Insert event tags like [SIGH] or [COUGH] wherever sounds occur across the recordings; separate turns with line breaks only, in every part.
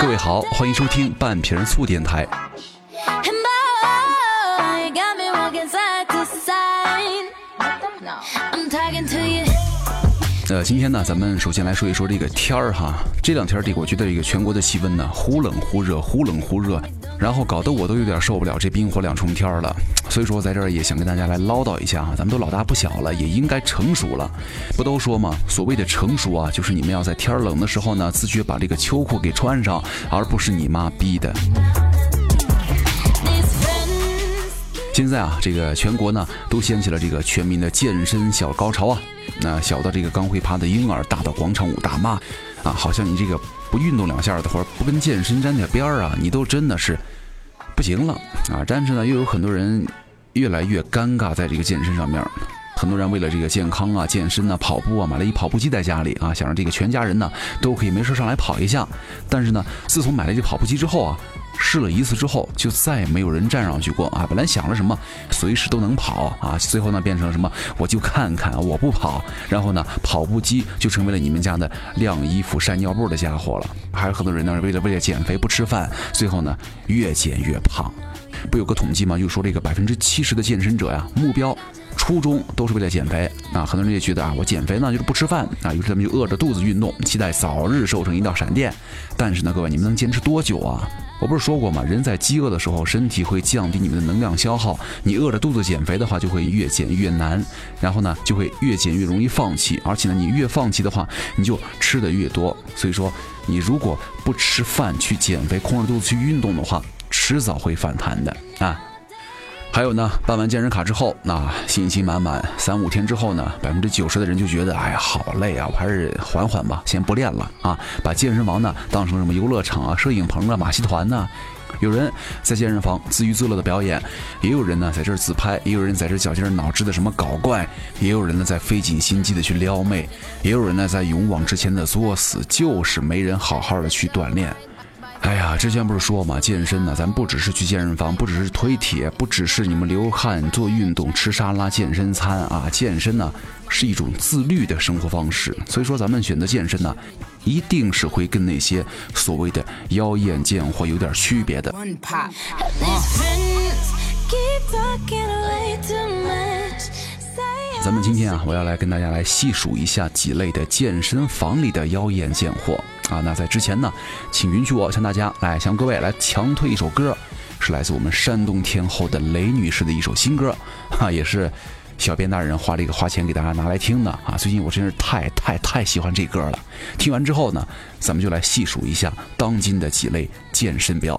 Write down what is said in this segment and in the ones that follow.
各位好，欢迎收听半瓶醋电台。呃，今天呢，咱们首先来说一说这个天儿哈。这两天这个，我觉得这个全国的气温呢，忽冷忽热，忽冷忽热，然后搞得我都有点受不了这冰火两重天儿了。所以说，在这儿也想跟大家来唠叨一下哈，咱们都老大不小了，也应该成熟了。不都说嘛，所谓的成熟啊，就是你们要在天儿冷的时候呢，自觉把这个秋裤给穿上，而不是你妈逼的。现在啊，这个全国呢都掀起了这个全民的健身小高潮啊。那小到这个刚会爬的婴儿，大到广场舞大妈，啊，好像你这个不运动两下的，或者不跟健身沾点边儿啊，你都真的是不行了啊。但是呢，又有很多人越来越尴尬在这个健身上面。很多人为了这个健康啊、健身啊、跑步啊，买了一跑步机在家里啊，想让这个全家人呢都可以没事上来跑一下。但是呢，自从买了这跑步机之后啊，试了一次之后，就再也没有人站上去过啊。本来想了什么随时都能跑啊，最后呢变成了什么我就看看我不跑，然后呢跑步机就成为了你们家的晾衣服、晒尿布的家伙了。还有很多人呢为了为了减肥不吃饭，最后呢越减越胖。不有个统计吗？就说这个百分之七十的健身者呀，目标。初衷都是为了减肥啊！很多人也觉得啊，我减肥呢就是不吃饭啊，于是他们就饿着肚子运动，期待早日瘦成一道闪电。但是呢，各位，你们能坚持多久啊？我不是说过吗？人在饥饿的时候，身体会降低你们的能量消耗。你饿着肚子减肥的话，就会越减越难，然后呢，就会越减越容易放弃。而且呢，你越放弃的话，你就吃的越多。所以说，你如果不吃饭去减肥，空着肚子去运动的话，迟早会反弹的啊！还有呢，办完健身卡之后，那信心满满。三五天之后呢，百分之九十的人就觉得，哎呀，好累啊，我还是缓缓吧，先不练了啊。把健身房呢当成什么游乐场啊、摄影棚啊、马戏团呢？有人在健身房自娱自乐的表演，也有人呢在这儿自拍，也有人在这绞尽脑汁的什么搞怪，也有人呢在费尽心机的去撩妹，也有人呢在勇往直前的作死，就是没人好好的去锻炼。哎呀，之前不是说嘛，健身呢，咱不只是去健身房，不只是推铁，不只是你们流汗做运动、吃沙拉、健身餐啊，健身呢是一种自律的生活方式。所以说，咱们选择健身呢，一定是会跟那些所谓的妖艳贱货有点区别的。One 咱们今天啊，我要来跟大家来细数一下几类的健身房里的妖艳贱货。啊，那在之前呢，请允许我向大家来向各位来强推一首歌，是来自我们山东天后的雷女士的一首新歌，哈，也是小编大人花这个花钱给大家拿来听的啊。最近我真是太太太喜欢这歌了，听完之后呢，咱们就来细数一下当今的几类健身表。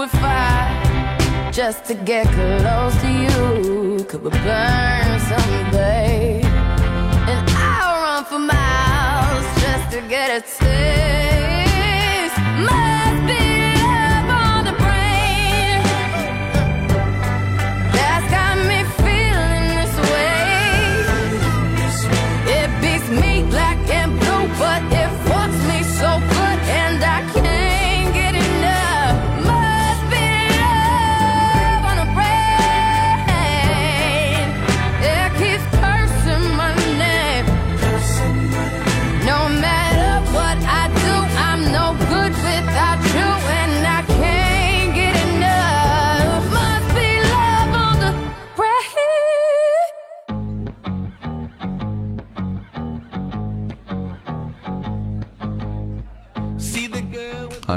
on, fight just to get close to you. Could we burn someday? And I'll run for miles just to get a taste. Must be.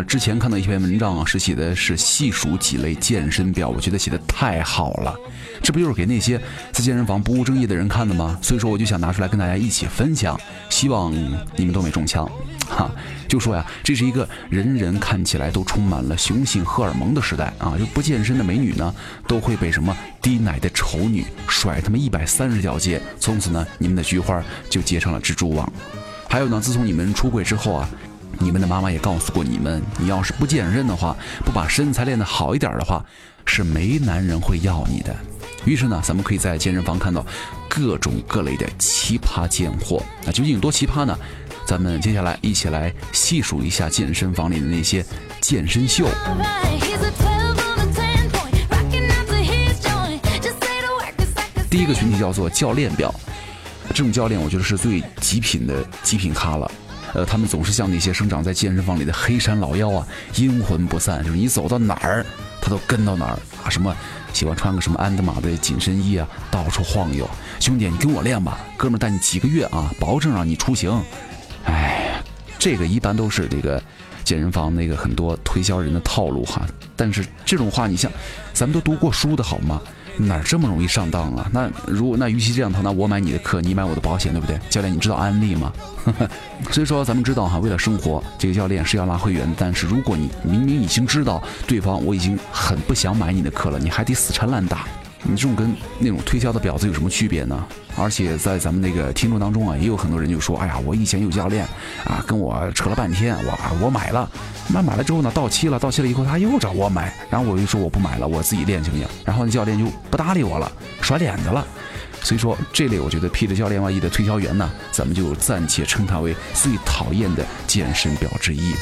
之前看到一篇文章啊，是写的是细数几类健身表，我觉得写的太好了。这不就是给那些在健身房不务正业的人看的吗？所以说我就想拿出来跟大家一起分享，希望你们都没中枪。哈，就说呀，这是一个人人看起来都充满了雄性荷尔蒙的时代啊！就不健身的美女呢，都会被什么低奶的丑女甩他们一百三十条街，从此呢，你们的菊花就结成了蜘蛛网。还有呢，自从你们出轨之后啊，你们的妈妈也告诉过你们，你要是不健身的话，不把身材练得好一点的话，是没男人会要你的。于是呢，咱们可以在健身房看到各种各类的奇葩贱货。那究竟有多奇葩呢？咱们接下来一起来细数一下健身房里的那些健身秀。
He's a 12 on a 10 point, rocking out to his joint. Just say the word, 'cause I can
第一个群体叫做教练表，这种教练我觉得是最极品的极品咖了。呃，他们总是像那些生长在健身房里的黑山老妖啊，阴魂不散，就是你走到哪儿，他都跟到哪儿啊。什么喜欢穿个什么安德玛的紧身衣啊，到处晃悠。兄弟，你跟我练吧，哥们带你几个月啊，保证让你出行。哎，这个一般都是这个健身房那个很多推销人的套路哈。但是这种话，你像咱们都读过书的好吗？哪这么容易上当啊？那如果那与其这样的话，那我买你的课，你买我的保险，对不对？教练，你知道安利吗？[LAUGHS] 所以说咱们知道哈，为了生活，这个教练是要拉会员。但是如果你明明已经知道对方我已经很不想买你的课了，你还得死缠烂打，你这种跟那种推销的婊子有什么区别呢？而且在咱们那个听众当中啊，也有很多人就说：“哎呀，我以前有教练啊，跟我扯了半天，我我买了，那买了之后呢，到期了，到期了以后他又找我买，然后我就说我不买了，我自己练行不行？然后那教练就不搭理我了，甩脸子了。所以说这类我觉得披着教练外衣的推销员呢，咱们就暂且称他为最讨厌的健身表之一。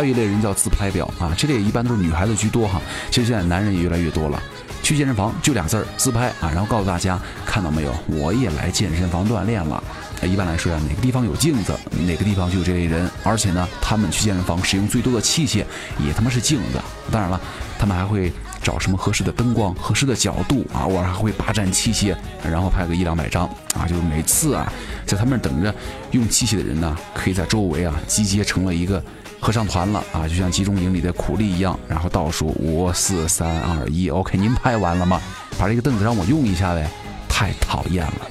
还有一类人叫自拍表啊，这类一般都是女孩子居多哈。其实现在男人也越来越多了。去健身房就俩字儿自拍啊，然后告诉大家看到没有，我也来健身房锻炼了。一般来说呀，哪个地方有镜子，哪个地方就有这类人。而且呢，他们去健身房使用最多的器械也他妈是镜子。当然了，他们还会找什么合适的灯光、合适的角度啊，偶尔还会霸占器械，然后拍个一两百张啊。就是每次啊，在他们等着用器械的人呢，可以在周围啊集结成了一个。合唱团了啊，就像集中营里的苦力一样，然后倒数五四三二一，OK，您拍完了吗？把这个凳子让我用一下呗，太讨厌了。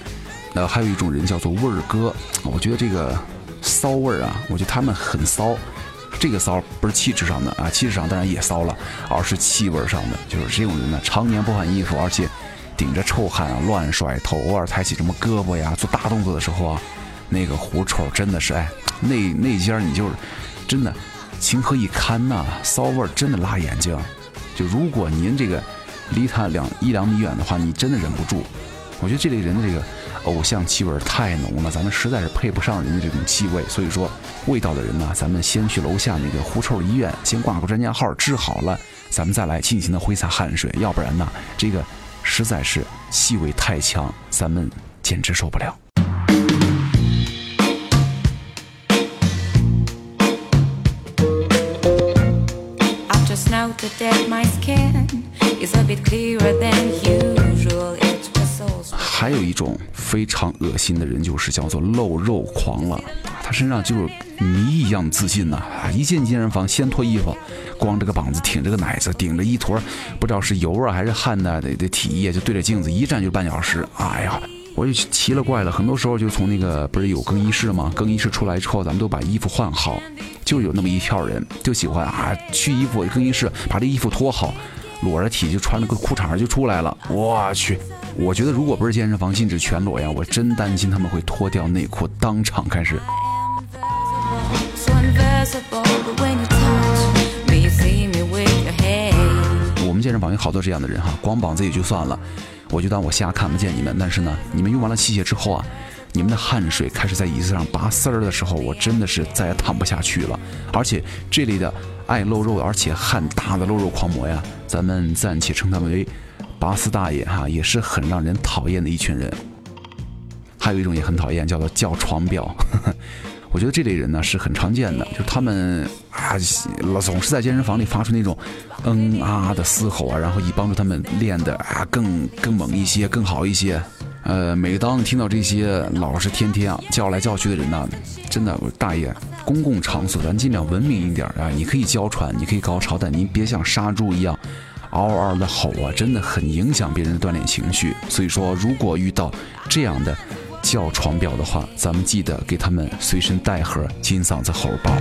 呃，还有一种人叫做味儿哥，我觉得这个骚味儿啊，我觉得他们很骚。这个骚不是气质上的啊，气质上当然也骚了，而是气味上的。就是这种人呢，常年不换衣服，而且顶着臭汗啊，乱甩头，偶尔抬起什么胳膊呀，做大动作的时候啊，那个狐臭真的是哎，那那尖儿你就是。真的情何以堪呐、骚味儿真的辣眼睛。就如果您这个离他两一两米远的话，你真的忍不住。我觉得这类人的这个偶像气味太浓了，咱们实在是配不上人家这种气味。所以说，味道的人呢，咱们先去楼下那个狐臭医院，先挂个专家号，治好了，咱们再来尽情的挥洒汗水。要不然呢，这个实在是气味太强，咱们简直受不了。还有一种非常恶心的人，就是叫做露肉狂了。他身上就是谜一样自信呐、啊！一进健身房先脱衣服，光着个膀子，挺着个奶子，顶着一坨不知道是油啊还是汗呐的的体液，就对着镜子一站就半小时。哎呀，我就奇了怪了，很多时候就从那个不是有更衣室吗？更衣室出来之后，咱们都把衣服换好，就有那么一票人就喜欢啊，去衣服更衣室把这衣服脱好，裸着体就穿了个裤衩就出来了。我去，我觉得如果不是健身房禁止全裸呀，我真担心他们会脱掉内裤当场开始。我们健身房有好多这样的人哈，光膀子也就算了，我就当我瞎看不见你们。但是呢，你们用完了器械之后啊，你们的汗水开始在椅子上拔丝儿的时候，我真的是再也躺不下去了。而且这类的爱露肉而且汗大的露肉狂魔呀，咱们暂且称他们为拔丝大爷哈，也是很让人讨厌的一群人。还有一种也很讨厌，叫做叫床婊。[LAUGHS] 我觉得这类人呢是很常见的，就他们啊，老总是在健身房里发出那种嗯啊的嘶吼啊，然后以帮助他们练的啊更更猛一些、更好一些。呃，每当听到这些老是天天啊叫来叫去的人呢，真的大爷，公共场所咱尽量文明一点啊！你可以娇喘，你可以高潮，但您别像杀猪一样 [LAUGHS] 嗷嗷的吼啊，真的很影响别人的锻炼情绪。所以说，如果遇到这样的叫床表的话，咱们记得给他们随身带盒金嗓子喉包。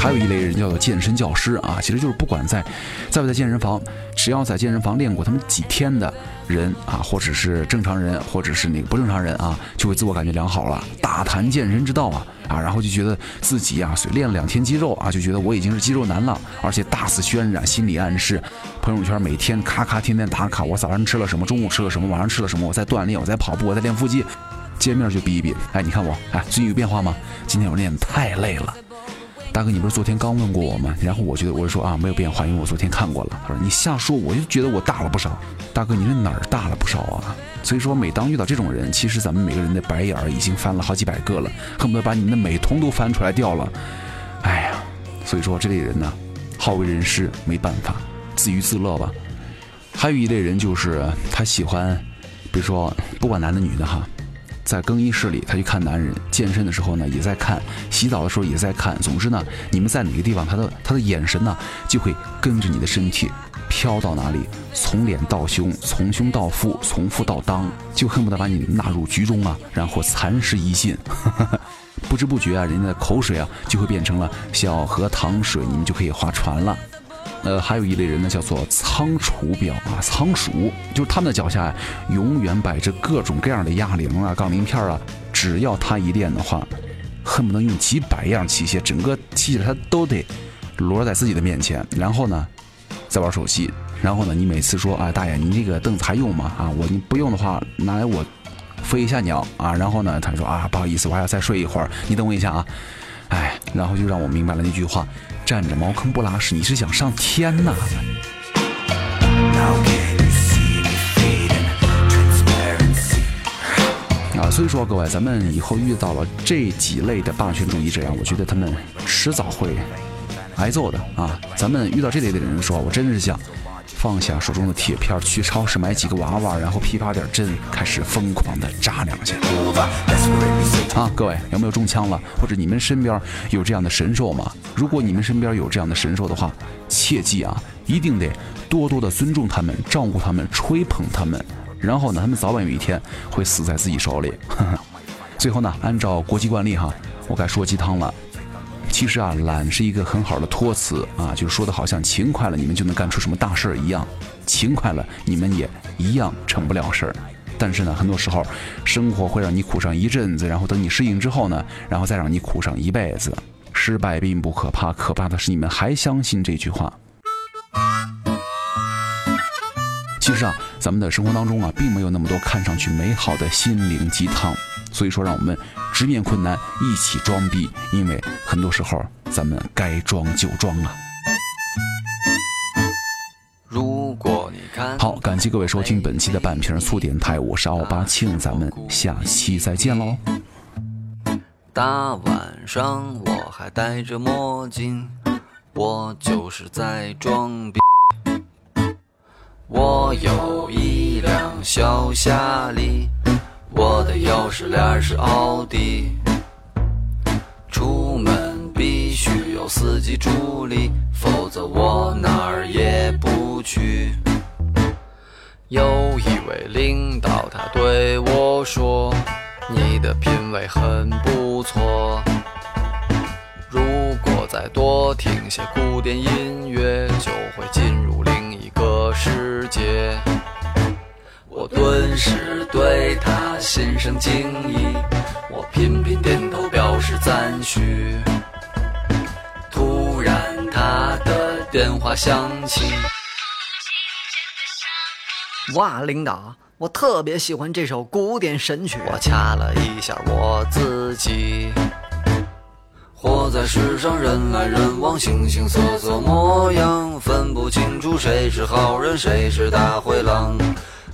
还有一类人叫做健身教师啊，其实就是不管在在不在健身房，只要在健身房练过他们几天的人啊，或者是正常人，或者是那个不正常人啊，就会自我感觉良好了，大谈健身之道啊啊，然后就觉得自己啊，练了两天肌肉啊，就觉得我已经是肌肉男了，而且大肆渲染心理暗示，朋友圈每天咔咔天天打卡，我早上吃了什么，中午吃了什么，晚上吃了什么，我在锻炼，我在跑步，我在练腹肌。见面就比一比，哎，你看我，哎，最近有变化吗？今天我练的太累了。大哥，你不是昨天刚问过我吗？然后我觉得我就说啊，没有变化，因为我昨天看过了。他说你瞎说，我就觉得我大了不少。大哥，你这哪儿大了不少啊？所以说，每当遇到这种人，其实咱们每个人的白眼儿已经翻了好几百个了，恨不得把你们的美瞳都翻出来掉了。哎呀，所以说这类人呢，好为人师，没办法，自娱自乐吧。还有一类人就是他喜欢，比如说不管男的女的哈，在更衣室里他去看男人，健身的时候呢也在看，洗澡的时候也在看。总之呢，你们在哪个地方，他的他的眼神呢就会跟着你的身体飘到哪里，从脸到胸，从胸到腹，从腹到裆，就恨不得把你纳入局中啊，然后蚕食一尽。[LAUGHS] 不知不觉啊，人家的口水啊就会变成了小河淌水，你们就可以划船了。呃，还有一类人呢，叫做仓鼠婊啊，仓鼠就是他们的脚下，永远摆着各种各样的哑铃啊、杠铃片啊，只要他一练的话，恨不得用几百样器械，整个器械他都得摞在自己的面前，然后呢，再玩手机，然后呢，你每次说，啊，大爷，你这个凳子还用吗？啊，我你不用的话，拿来我飞一下鸟啊，然后呢，他说啊，不好意思，我还要再睡一会儿，你等我一下啊。哎，然后就让我明白了那句话：站着茅坑不拉屎，你是想上天呐？啊，所以说各位，咱们以后遇到了这几类的霸权主义者呀，我觉得他们迟早会挨揍的啊。咱们遇到这类的人的时候，我真的是想放下手中的铁片，去超市买几个娃娃，然后批发点针，开始疯狂的扎两下。啊，各位有没有中枪了？或者你们身边有这样的神兽吗？如果你们身边有这样的神兽的话，切记啊，一定得多多的尊重他们，照顾他们，吹捧他们。然后呢，他们早晚有一天会死在自己手里。[LAUGHS] 最后呢，按照国际惯例哈，我该说鸡汤了。其实啊，懒是一个很好的托词啊，就是说的好像勤快了，你们就能干出什么大事儿一样；勤快了，你们也一样成不了事儿。但是呢，很多时候生活会让你苦上一阵子，然后等你适应之后呢，然后再让你苦上一辈子。失败并不可怕，可怕的是你们还相信这句话。其实啊，咱们的生活当中啊，并没有那么多看上去美好的心灵鸡汤。所以说，让我们直面困难，一起装逼，因为很多时候咱们该装就装啊。
如果你看
好，感谢各位收听本期的半瓶醋电台，我是奥巴庆，咱们下期再见喽。
大晚上我还戴着墨镜，我就是在装逼。我有一辆小夏利，我的钥匙链是奥迪。出门必须有司机助力，否则我哪儿也不去。有一位领导，他对我说：“你的品味很不错，如果再多听些古典音乐，就会进入另一个世界。”我顿时对他心生敬意，我频频点头表示赞许。突然，他的电话响起。
哇，领导，我特别喜欢这首古典神曲。
我掐了一下我自己。活在世上，人来人往，形形色色模样，分不清楚谁是好人，谁是大灰狼。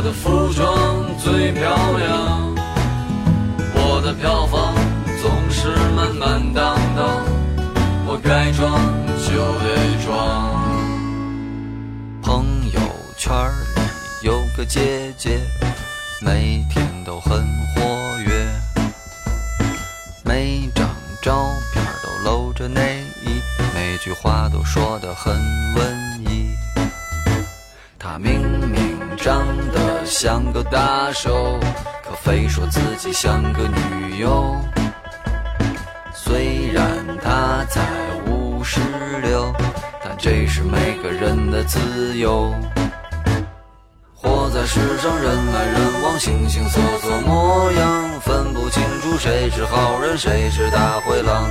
我的服装最漂亮，我的票房总是满满当当，我该装就得装。朋友圈里有个姐姐，每天都很活跃，每张照片都露着内衣，每句话都说得很文艺。她明明长得像个大手，可非说自己像个女优。虽然她才五十六，但这是每个人的自由。活在世上，人来人往，形形色色模样，分不清楚谁是好人，谁是大灰狼。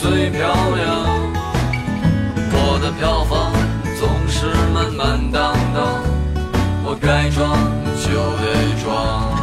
最漂亮，我的票房总是满满当当，我该装就得装。